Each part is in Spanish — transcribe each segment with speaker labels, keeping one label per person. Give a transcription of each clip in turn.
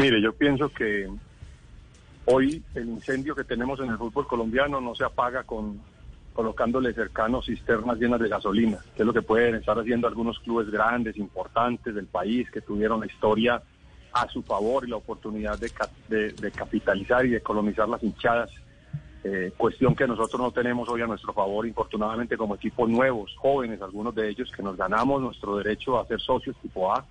Speaker 1: Mire, yo pienso que hoy el incendio que tenemos en el fútbol colombiano no se apaga con colocándole cercanos cisternas llenas de gasolina, que es lo que pueden estar haciendo algunos clubes grandes, importantes del país, que tuvieron la historia a su favor y la oportunidad de, capitalizar y de colonizar las hinchadas, eh, cuestión que nosotros no tenemos hoy a nuestro favor, infortunadamente como equipos nuevos, jóvenes, algunos de ellos que nos ganamos nuestro derecho a ser socios tipo A,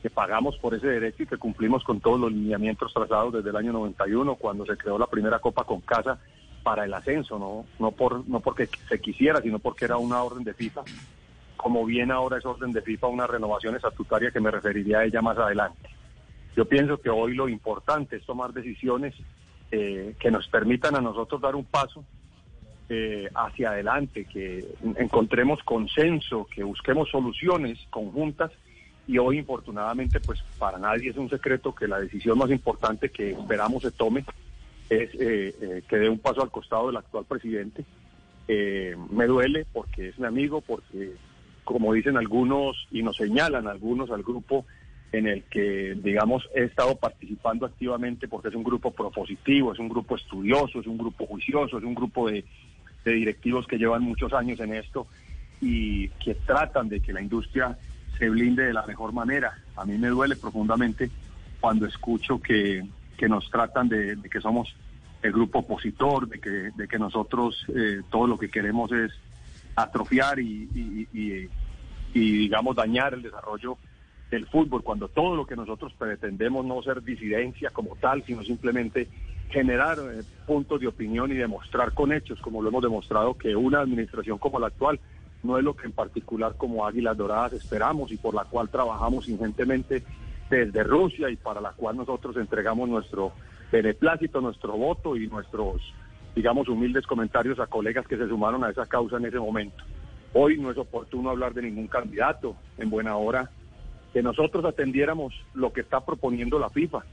Speaker 1: que pagamos por ese derecho y que cumplimos con todos los lineamientos trazados desde el año 91, cuando se creó la primera Copa con Casa para el ascenso, no, no, por, no porque se quisiera, sino porque era una orden de FIFA, como bien ahora es orden de FIFA una renovación estatutaria que me referiría a ella más adelante. Yo pienso que hoy lo importante es tomar decisiones eh, que nos permitan a nosotros dar un paso eh, hacia adelante, que encontremos consenso, que busquemos soluciones conjuntas y hoy infortunadamente pues para nadie es un secreto que la decisión más importante que esperamos se tome es eh, que dé un paso al costado del actual presidente. me duele porque es mi amigo, porque como dicen algunos y nos señalan algunos al grupo, en el que, digamos, he estado participando activamente porque es un grupo propositivo, es un grupo estudioso, es un grupo juicioso, es un grupo de, directivos que llevan muchos años en esto y que tratan de que la industria se blinde de la mejor manera. A mí me duele profundamente cuando escucho que, nos tratan de, que somos el grupo opositor, de que, de que nosotros eh, todo lo que queremos es atrofiar y, y digamos, dañar el desarrollo del fútbol, cuando todo lo que nosotros pretendemos no ser disidencia como tal, sino simplemente generar eh, puntos de opinión y demostrar con hechos, como lo hemos demostrado, que una administración como la actual no es lo que en particular como Águilas Doradas esperamos y por la cual trabajamos ingentes desde Rusia y para la cual nosotros entregamos nuestro beneplácito, nuestro voto y nuestros, digamos, humildes comentarios a colegas que se sumaron a esa causa en ese momento. Hoy no es oportuno hablar de ningún candidato. En buena hora que nosotros atendiéramos lo que está proponiendo la FIFA,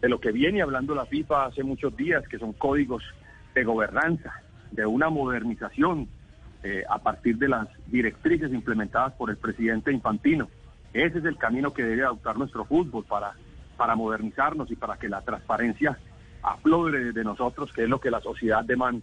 Speaker 1: de lo que viene hablando la FIFA hace muchos días, que son códigos de gobernanza, de una modernización eh, a partir de las directrices implementadas por el presidente Infantino. Ese es el camino que debe adoptar nuestro fútbol para, para modernizarnos y para que la transparencia aflore de nosotros, que es lo que la sociedad demanda.